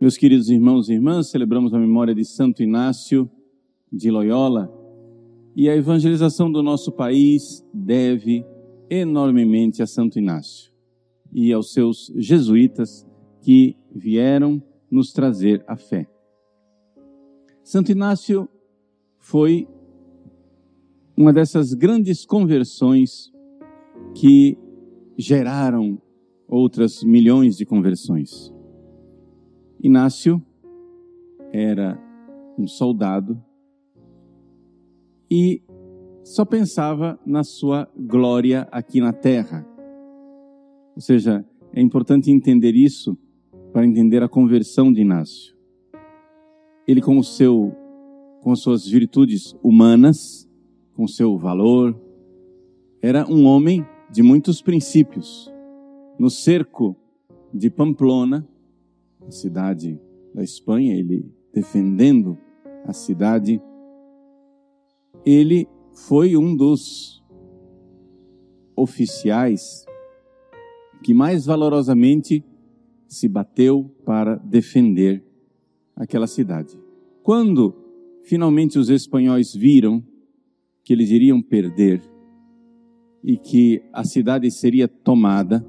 Meus queridos irmãos e irmãs, celebramos a memória de Santo Inácio de Loyola e a evangelização do nosso país deve enormemente a Santo Inácio e aos seus jesuítas que vieram nos trazer a fé. Santo Inácio foi uma dessas grandes conversões que geraram outras milhões de conversões. Inácio era um soldado e só pensava na sua glória aqui na terra. Ou seja, é importante entender isso para entender a conversão de Inácio. Ele com o seu com as suas virtudes humanas, com seu valor, era um homem de muitos princípios. No cerco de Pamplona, a cidade da Espanha, ele defendendo a cidade, ele foi um dos oficiais que mais valorosamente se bateu para defender aquela cidade. Quando finalmente os espanhóis viram que eles iriam perder e que a cidade seria tomada,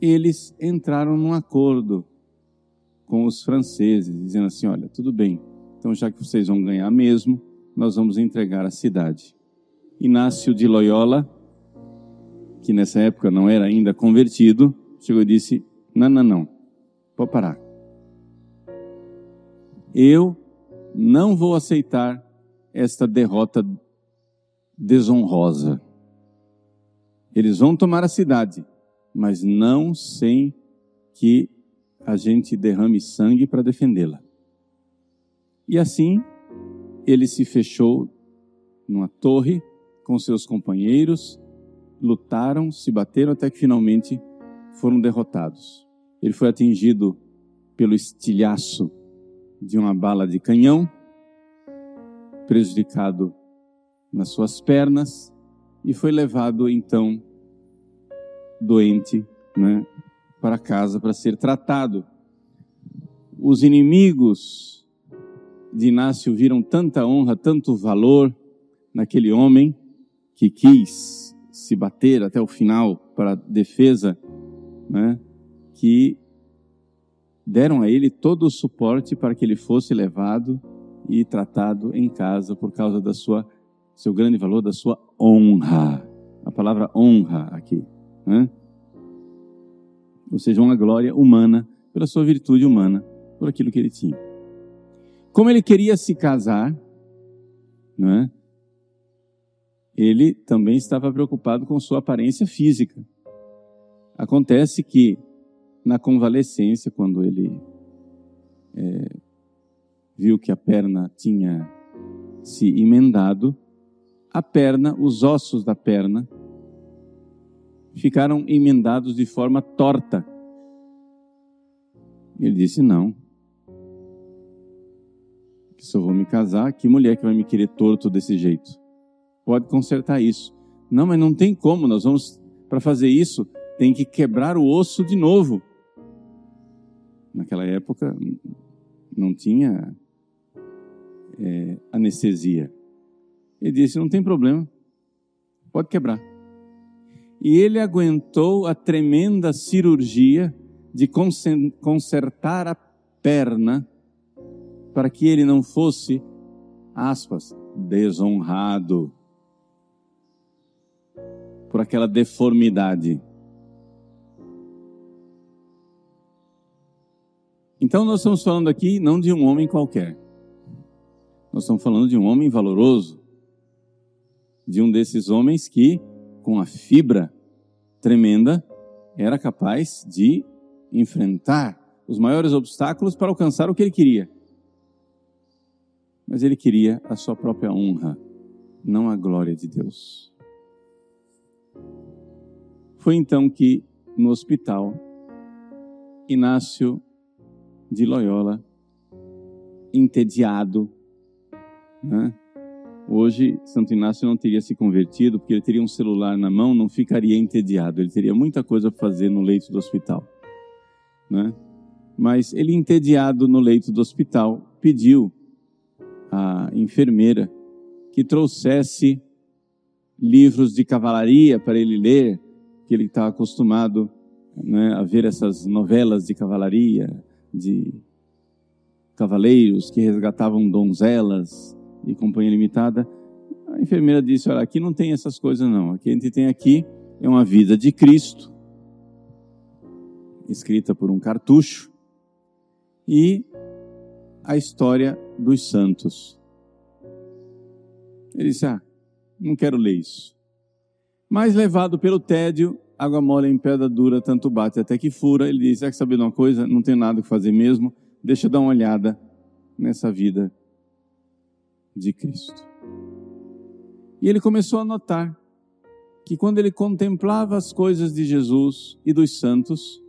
eles entraram num acordo com os franceses, dizendo assim: olha, tudo bem, então já que vocês vão ganhar mesmo, nós vamos entregar a cidade. Inácio de Loyola, que nessa época não era ainda convertido, chegou e disse: não, não, não, pode parar. Eu não vou aceitar esta derrota desonrosa. Eles vão tomar a cidade, mas não sem que a gente derrame sangue para defendê-la. E assim, ele se fechou numa torre com seus companheiros, lutaram, se bateram até que finalmente foram derrotados. Ele foi atingido pelo estilhaço de uma bala de canhão, prejudicado nas suas pernas e foi levado então doente né, para casa para ser tratado. Os inimigos de Inácio viram tanta honra, tanto valor naquele homem que quis se bater até o final para a defesa, né, que deram a ele todo o suporte para que ele fosse levado e tratado em casa por causa da sua seu grande valor, da sua honra. A palavra honra aqui, né? Ou seja, uma glória humana pela sua virtude humana, por aquilo que ele tinha. Como ele queria se casar, não é? ele também estava preocupado com sua aparência física. Acontece que, na convalescência, quando ele é, viu que a perna tinha se emendado, a perna, os ossos da perna, ficaram emendados de forma torta. Ele disse: Não. Se eu vou me casar, que mulher que vai me querer torto desse jeito? Pode consertar isso. Não, mas não tem como, nós vamos, para fazer isso, tem que quebrar o osso de novo. Naquela época não tinha é, anestesia. Ele disse: Não tem problema, pode quebrar e ele aguentou a tremenda cirurgia de consertar a perna para que ele não fosse, aspas, desonrado por aquela deformidade. Então nós estamos falando aqui não de um homem qualquer. Nós estamos falando de um homem valoroso, de um desses homens que com a fibra tremenda, era capaz de enfrentar os maiores obstáculos para alcançar o que ele queria. Mas ele queria a sua própria honra, não a glória de Deus. Foi então que, no hospital, Inácio de Loyola, entediado, né, Hoje, Santo Inácio não teria se convertido, porque ele teria um celular na mão, não ficaria entediado, ele teria muita coisa para fazer no leito do hospital. Né? Mas ele, entediado no leito do hospital, pediu à enfermeira que trouxesse livros de cavalaria para ele ler, que ele estava acostumado né, a ver essas novelas de cavalaria, de cavaleiros que resgatavam donzelas e companhia limitada. A enfermeira disse: Olha, aqui não tem essas coisas, não. O que a gente tem aqui é uma vida de Cristo, escrita por um cartucho, e a história dos santos. Ele disse: Ah, não quero ler isso. Mas levado pelo tédio, água mole em pedra dura, tanto bate até que fura. Ele disse: quer saber de uma coisa? Não tenho nada que fazer mesmo. Deixa eu dar uma olhada nessa vida de Cristo. E ele começou a notar que quando ele contemplava as coisas de Jesus e dos santos,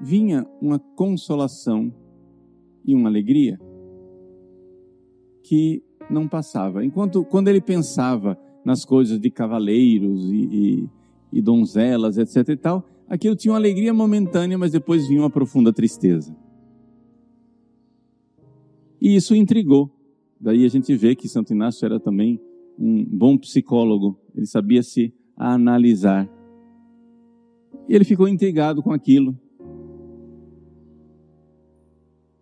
vinha uma consolação e uma alegria que não passava. Enquanto quando ele pensava nas coisas de cavaleiros e, e, e donzelas, etc e tal, aquilo tinha uma alegria momentânea, mas depois vinha uma profunda tristeza. E isso intrigou. Daí a gente vê que Santo Inácio era também um bom psicólogo, ele sabia se analisar. E ele ficou intrigado com aquilo.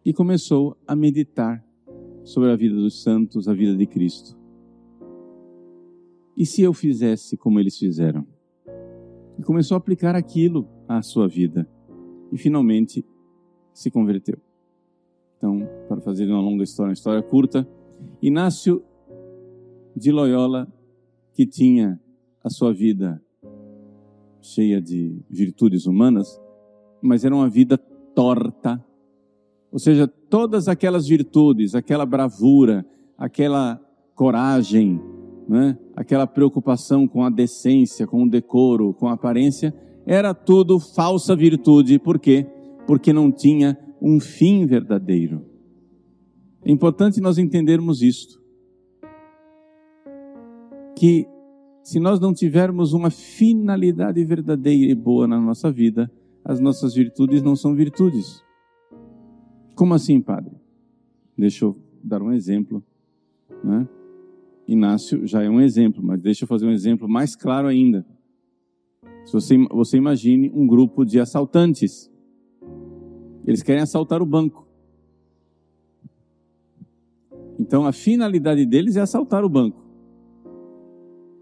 E começou a meditar sobre a vida dos santos, a vida de Cristo. E se eu fizesse como eles fizeram? E começou a aplicar aquilo à sua vida. E finalmente se converteu. Então, para fazer uma longa história, uma história curta, Inácio de Loyola, que tinha a sua vida cheia de virtudes humanas, mas era uma vida torta. Ou seja, todas aquelas virtudes, aquela bravura, aquela coragem, né? aquela preocupação com a decência, com o decoro, com a aparência, era tudo falsa virtude. Por quê? Porque não tinha um fim verdadeiro. É importante nós entendermos isto. Que se nós não tivermos uma finalidade verdadeira e boa na nossa vida, as nossas virtudes não são virtudes. Como assim, padre? Deixa eu dar um exemplo. Né? Inácio já é um exemplo, mas deixa eu fazer um exemplo mais claro ainda. Se você, você imagine um grupo de assaltantes. Eles querem assaltar o banco. Então a finalidade deles é assaltar o banco.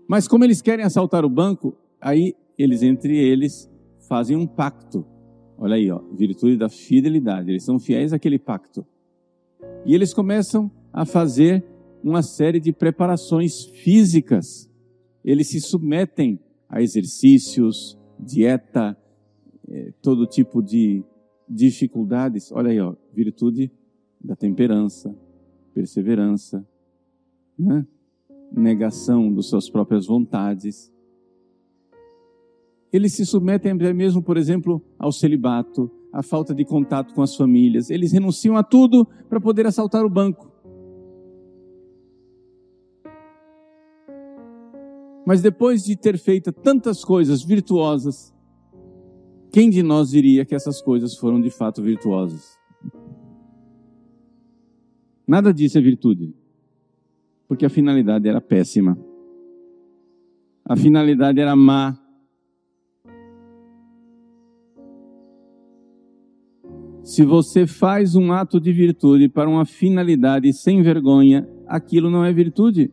Mas como eles querem assaltar o banco, aí eles entre eles fazem um pacto. Olha aí, ó, virtude da fidelidade. Eles são fiéis àquele pacto. E eles começam a fazer uma série de preparações físicas. Eles se submetem a exercícios, dieta, eh, todo tipo de dificuldades. Olha aí, ó, virtude da temperança, perseverança, né? negação das suas próprias vontades. Eles se submetem até mesmo, por exemplo, ao celibato, à falta de contato com as famílias. Eles renunciam a tudo para poder assaltar o banco. Mas depois de ter feito tantas coisas virtuosas, quem de nós diria que essas coisas foram de fato virtuosas? Nada disso é virtude. Porque a finalidade era péssima. A finalidade era má. Se você faz um ato de virtude para uma finalidade sem vergonha, aquilo não é virtude.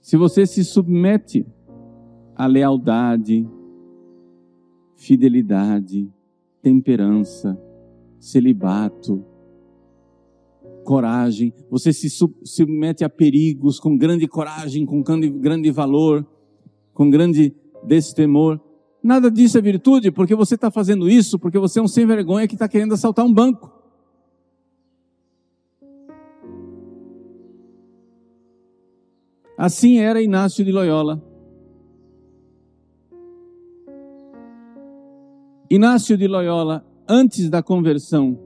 Se você se submete à lealdade, fidelidade, temperança, celibato, coragem. Você se submete a perigos com grande coragem, com grande, valor, com grande destemor. Nada disso é virtude, porque você está fazendo isso porque você é um sem vergonha que está querendo assaltar um banco. Assim era Inácio de Loyola. Inácio de Loyola, antes da conversão,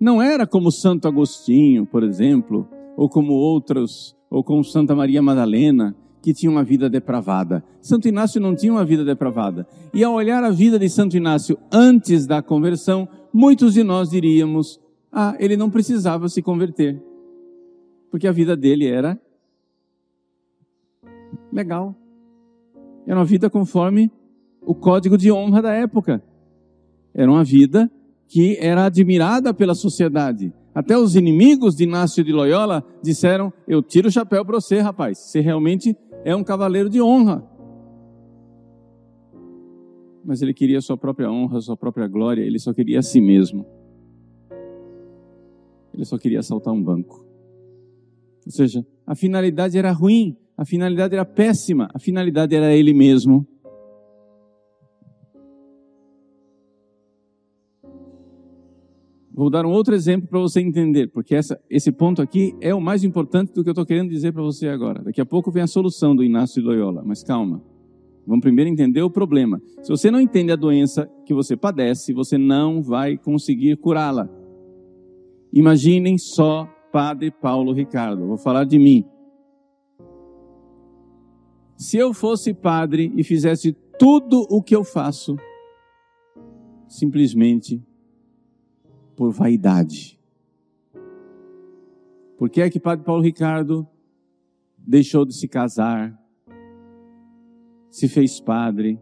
não era como Santo Agostinho, por exemplo, ou como outros, ou como Santa Maria Madalena, que tinha uma vida depravada. Santo Inácio não tinha uma vida depravada. E ao olhar a vida de Santo Inácio antes da conversão, muitos de nós diríamos: ah, ele não precisava se converter. Porque a vida dele era legal. Era uma vida conforme o código de honra da época. Era uma vida que era admirada pela sociedade. Até os inimigos de Inácio de Loyola disseram: Eu tiro o chapéu para você, rapaz. Você realmente é um cavaleiro de honra. Mas ele queria sua própria honra, sua própria glória, ele só queria a si mesmo. Ele só queria assaltar um banco. Ou seja, a finalidade era ruim, a finalidade era péssima, a finalidade era ele mesmo. Vou dar um outro exemplo para você entender, porque essa, esse ponto aqui é o mais importante do que eu estou querendo dizer para você agora. Daqui a pouco vem a solução do Inácio de Loyola, mas calma. Vamos primeiro entender o problema. Se você não entende a doença que você padece, você não vai conseguir curá-la. Imaginem só Padre Paulo Ricardo. Vou falar de mim. Se eu fosse padre e fizesse tudo o que eu faço, simplesmente por vaidade. Por que é que Padre Paulo Ricardo deixou de se casar, se fez padre,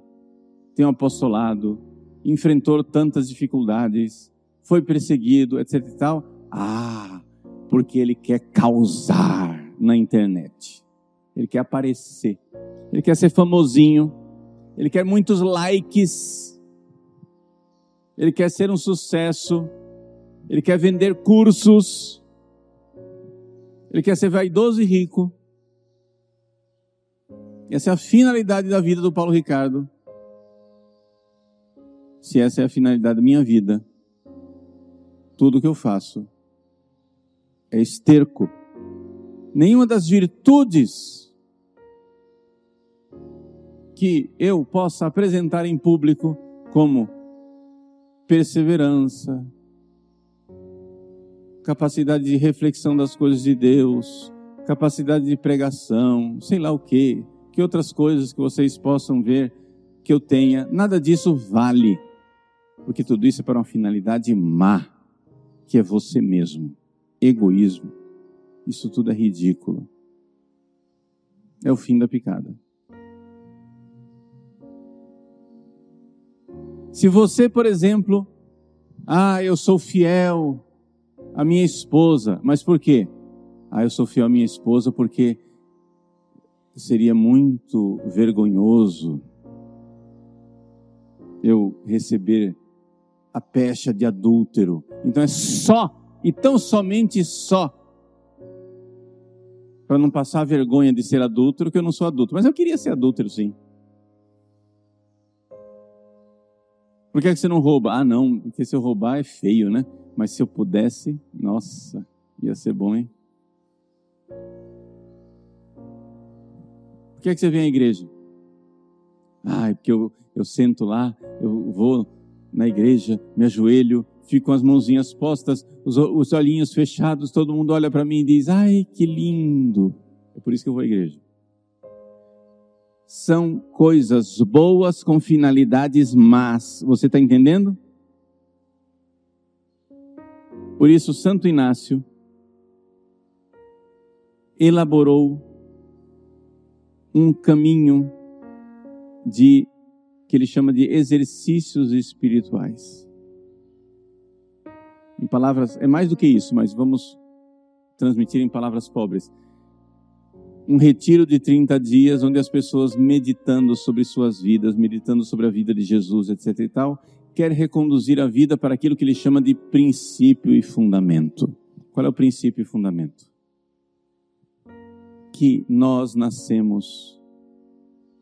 tem um apostolado, enfrentou tantas dificuldades, foi perseguido, etc e tal? Ah, porque ele quer causar na internet. Ele quer aparecer. Ele quer ser famosinho. Ele quer muitos likes. Ele quer ser um sucesso ele quer vender cursos, ele quer ser vaidoso e rico. Essa é a finalidade da vida do Paulo Ricardo. Se essa é a finalidade da minha vida, tudo que eu faço é esterco. Nenhuma das virtudes que eu possa apresentar em público, como perseverança, capacidade de reflexão das coisas de Deus, capacidade de pregação, sei lá o que, que outras coisas que vocês possam ver que eu tenha, nada disso vale, porque tudo isso é para uma finalidade má, que é você mesmo, egoísmo. Isso tudo é ridículo. É o fim da picada. Se você, por exemplo, ah, eu sou fiel, a minha esposa. Mas por quê? Ah, eu sou fiel à minha esposa porque seria muito vergonhoso eu receber a pecha de adúltero. Então é só, e tão somente só, para não passar a vergonha de ser adúltero, que eu não sou adulto. Mas eu queria ser adúltero, sim. Por que, é que você não rouba? Ah, não, porque se eu roubar é feio, né? Mas se eu pudesse, nossa, ia ser bom, hein? Por que, é que você vem à igreja? Ah, é porque eu, eu sento lá, eu vou na igreja, me ajoelho, fico com as mãozinhas postas, os, os olhinhos fechados, todo mundo olha para mim e diz: Ai, que lindo! É por isso que eu vou à igreja. São coisas boas com finalidades más. Você está entendendo? Por isso, Santo Inácio elaborou um caminho de que ele chama de exercícios espirituais. Em palavras, é mais do que isso, mas vamos transmitir em palavras pobres. Um retiro de 30 dias onde as pessoas meditando sobre suas vidas, meditando sobre a vida de Jesus, etc e tal, quer reconduzir a vida para aquilo que ele chama de princípio e fundamento. Qual é o princípio e fundamento? Que nós nascemos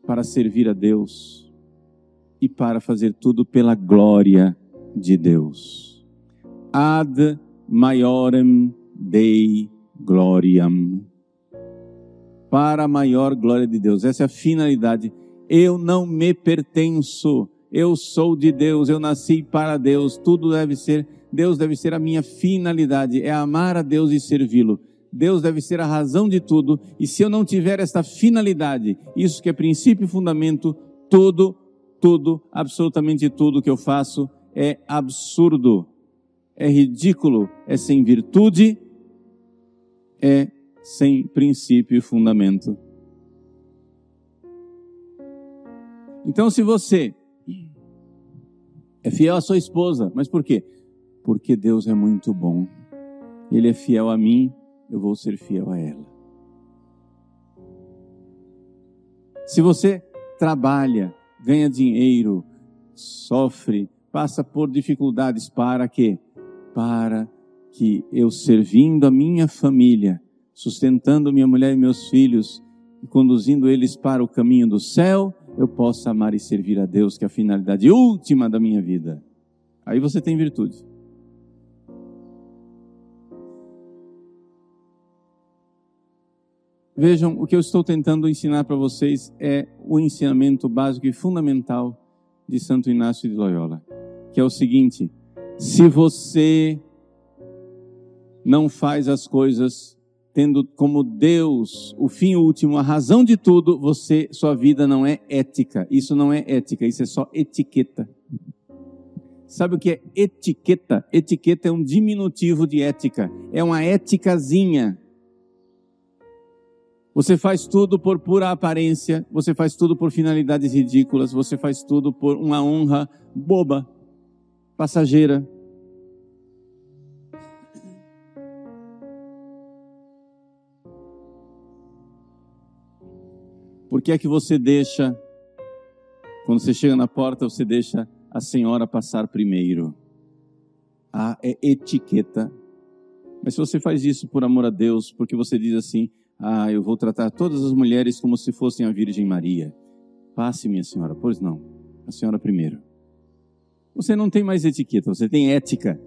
para servir a Deus e para fazer tudo pela glória de Deus. Ad maiorem Dei gloriam. Para a maior glória de Deus. Essa é a finalidade. Eu não me pertenço. Eu sou de Deus, eu nasci para Deus, tudo deve ser, Deus deve ser a minha finalidade, é amar a Deus e servi-lo. Deus deve ser a razão de tudo, e se eu não tiver esta finalidade, isso que é princípio e fundamento, tudo, tudo, absolutamente tudo que eu faço é absurdo, é ridículo, é sem virtude, é sem princípio e fundamento. Então, se você é fiel à sua esposa, mas por quê? Porque Deus é muito bom. Ele é fiel a mim, eu vou ser fiel a ela. Se você trabalha, ganha dinheiro, sofre, passa por dificuldades, para quê? Para que eu servindo a minha família, sustentando minha mulher e meus filhos e conduzindo eles para o caminho do céu, eu possa amar e servir a Deus, que é a finalidade última da minha vida. Aí você tem virtude. Vejam, o que eu estou tentando ensinar para vocês é o ensinamento básico e fundamental de Santo Inácio de Loyola, que é o seguinte: se você não faz as coisas tendo como Deus o fim último, a razão de tudo, você, sua vida não é ética. Isso não é ética, isso é só etiqueta. Sabe o que é etiqueta? Etiqueta é um diminutivo de ética. É uma éticazinha. Você faz tudo por pura aparência, você faz tudo por finalidades ridículas, você faz tudo por uma honra boba, passageira. Por que é que você deixa, quando você chega na porta, você deixa a senhora passar primeiro? Ah, é etiqueta. Mas se você faz isso por amor a Deus, porque você diz assim, ah, eu vou tratar todas as mulheres como se fossem a Virgem Maria. Passe, minha senhora. Pois não. A senhora primeiro. Você não tem mais etiqueta, você tem ética.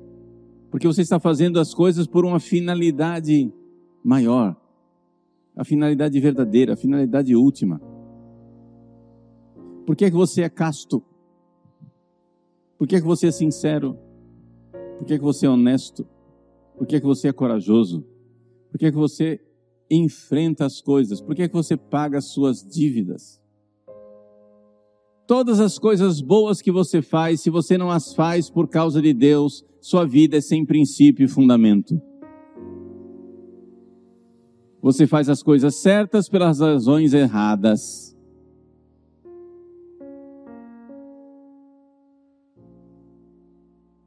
Porque você está fazendo as coisas por uma finalidade maior. A finalidade verdadeira, a finalidade última. Por que, é que você é casto? Por que, é que você é sincero? Por que, é que você é honesto? Por que, é que você é corajoso? Por que, é que você enfrenta as coisas? Por que, é que você paga as suas dívidas? Todas as coisas boas que você faz, se você não as faz por causa de Deus, sua vida é sem princípio e fundamento. Você faz as coisas certas pelas razões erradas.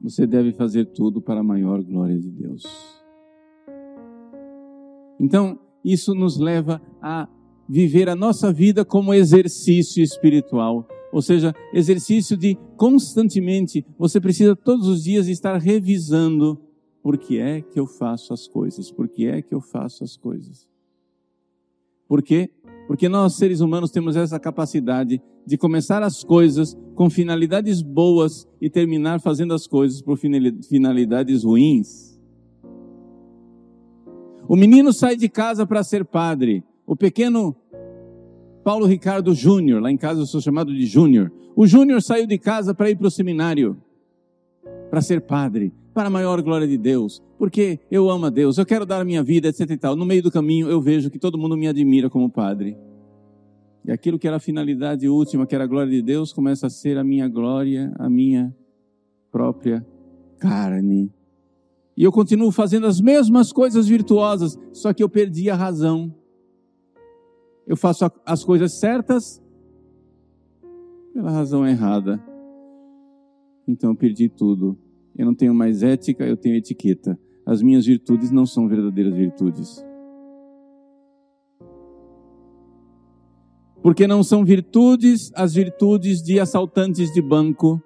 Você deve fazer tudo para a maior glória de Deus. Então, isso nos leva a viver a nossa vida como exercício espiritual. Ou seja, exercício de constantemente, você precisa todos os dias estar revisando por que é que eu faço as coisas, por que é que eu faço as coisas. Por quê? Porque nós, seres humanos, temos essa capacidade de começar as coisas com finalidades boas e terminar fazendo as coisas por finalidades ruins. O menino sai de casa para ser padre. O pequeno Paulo Ricardo Júnior, lá em casa eu sou chamado de Júnior. O Júnior saiu de casa para ir para o seminário, para ser padre, para a maior glória de Deus, porque eu amo a Deus, eu quero dar a minha vida, etc e tal. No meio do caminho eu vejo que todo mundo me admira como padre. E aquilo que era a finalidade última, que era a glória de Deus, começa a ser a minha glória, a minha própria carne. E eu continuo fazendo as mesmas coisas virtuosas, só que eu perdi a razão. Eu faço as coisas certas pela razão errada. Então eu perdi tudo. Eu não tenho mais ética, eu tenho etiqueta. As minhas virtudes não são verdadeiras virtudes. Porque não são virtudes as virtudes de assaltantes de banco,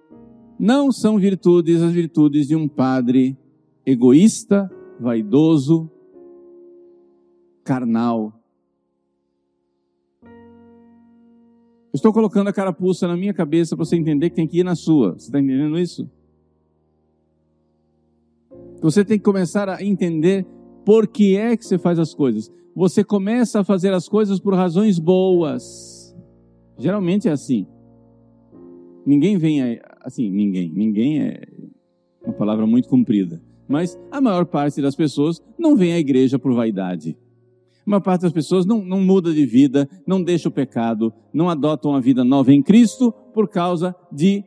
não são virtudes as virtudes de um padre egoísta, vaidoso, carnal. estou colocando a carapuça na minha cabeça para você entender que tem que ir na sua. Você está entendendo isso? Você tem que começar a entender por que é que você faz as coisas. Você começa a fazer as coisas por razões boas. Geralmente é assim. Ninguém vem assim, ninguém. Ninguém é uma palavra muito comprida. Mas a maior parte das pessoas não vem à igreja por vaidade. A maior parte das pessoas não, não muda de vida, não deixa o pecado, não adota uma vida nova em Cristo por causa de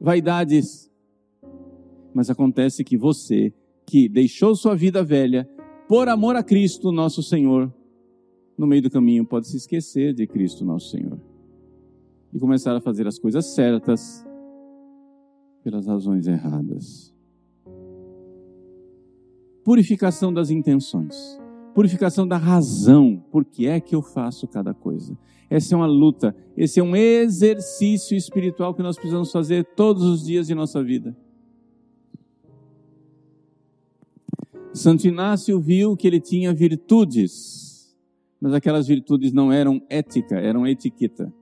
vaidades. Mas acontece que você, que deixou sua vida velha, por amor a Cristo, nosso Senhor, no meio do caminho pode se esquecer de Cristo, nosso Senhor, e começar a fazer as coisas certas pelas razões erradas. Purificação das intenções, purificação da razão, por que é que eu faço cada coisa. Essa é uma luta, esse é um exercício espiritual que nós precisamos fazer todos os dias de nossa vida. Santo Inácio viu que ele tinha virtudes, mas aquelas virtudes não eram ética, eram etiqueta.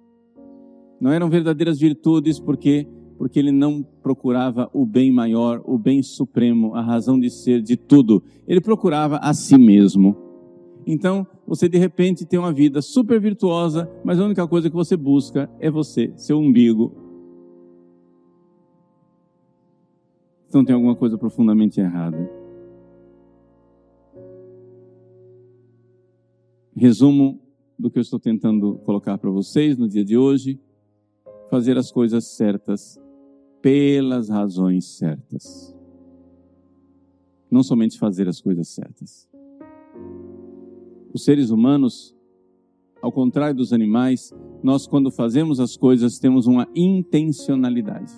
Não eram verdadeiras virtudes porque porque ele não procurava o bem maior, o bem supremo, a razão de ser de tudo. Ele procurava a si mesmo. Então, você de repente tem uma vida super virtuosa, mas a única coisa que você busca é você, seu umbigo. Então tem alguma coisa profundamente errada. Resumo do que eu estou tentando colocar para vocês no dia de hoje: fazer as coisas certas pelas razões certas. Não somente fazer as coisas certas. Os seres humanos, ao contrário dos animais, nós, quando fazemos as coisas, temos uma intencionalidade.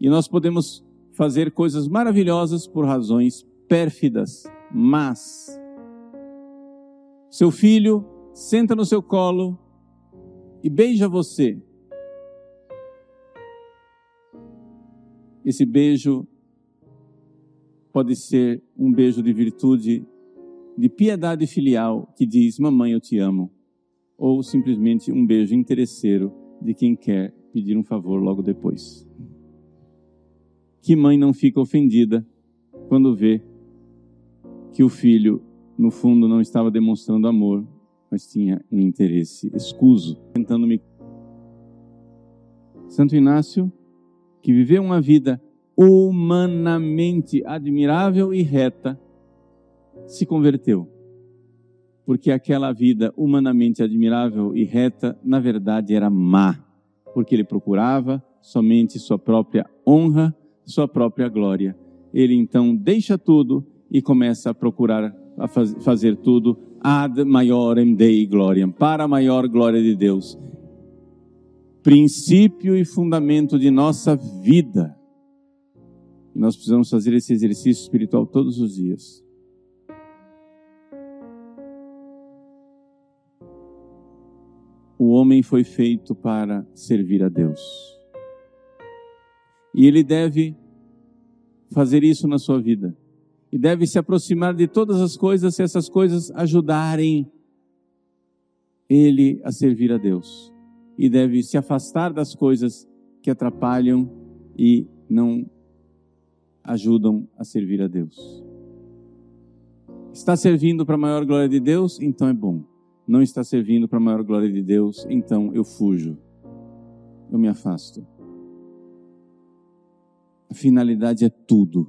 E nós podemos fazer coisas maravilhosas por razões pérfidas, mas seu filho senta no seu colo e beija você. Esse beijo pode ser um beijo de virtude, de piedade filial, que diz: Mamãe, eu te amo. Ou simplesmente um beijo interesseiro de quem quer pedir um favor logo depois. Que mãe não fica ofendida quando vê que o filho no fundo não estava demonstrando amor, mas tinha um interesse escuso, tentando me. Santo Inácio, que viveu uma vida humanamente admirável e reta, se converteu. Porque aquela vida humanamente admirável e reta, na verdade, era má, porque ele procurava somente sua própria honra, sua própria glória. Ele então deixa tudo e começa a procurar a faz, fazer tudo ad maiorem Dei gloriam, para a maior glória de Deus. Princípio e fundamento de nossa vida. Nós precisamos fazer esse exercício espiritual todos os dias. O homem foi feito para servir a Deus. E ele deve fazer isso na sua vida e deve se aproximar de todas as coisas se essas coisas ajudarem ele a servir a Deus. E deve se afastar das coisas que atrapalham e não ajudam a servir a Deus. Está servindo para a maior glória de Deus? Então é bom. Não está servindo para a maior glória de Deus? Então eu fujo. Eu me afasto. A finalidade é tudo.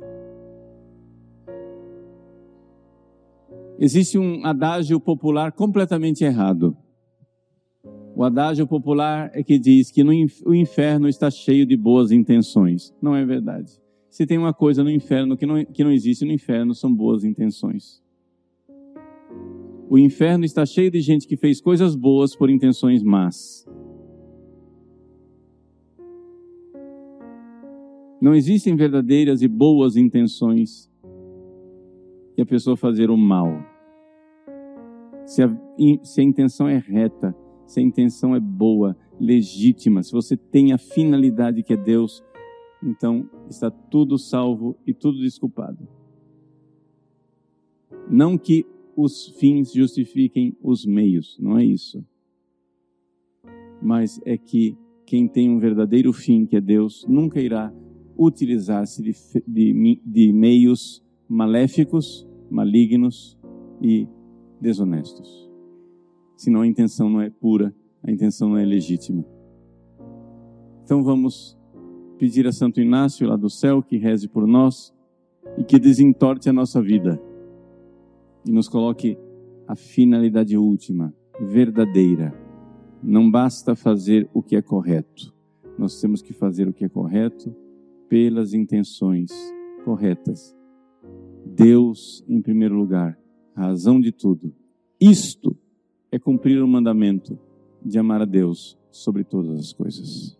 Existe um adágio popular completamente errado. O adágio popular é que diz que no, o inferno está cheio de boas intenções. Não é verdade. Se tem uma coisa no inferno que não, que não existe no inferno, são boas intenções. O inferno está cheio de gente que fez coisas boas por intenções más. Não existem verdadeiras e boas intenções e a pessoa fazer o mal. Se a, se a intenção é reta, se a intenção é boa, legítima, se você tem a finalidade que é Deus, então está tudo salvo e tudo desculpado. Não que os fins justifiquem os meios, não é isso. Mas é que quem tem um verdadeiro fim, que é Deus, nunca irá utilizar-se de, de, de meios maléficos, malignos e desonestos. Senão a intenção não é pura, a intenção não é legítima. Então vamos pedir a Santo Inácio lá do céu que reze por nós e que desentorte a nossa vida e nos coloque a finalidade última, verdadeira. Não basta fazer o que é correto, nós temos que fazer o que é correto pelas intenções corretas. Deus em primeiro lugar, a razão de tudo. Isto é cumprir o mandamento de amar a Deus sobre todas as coisas.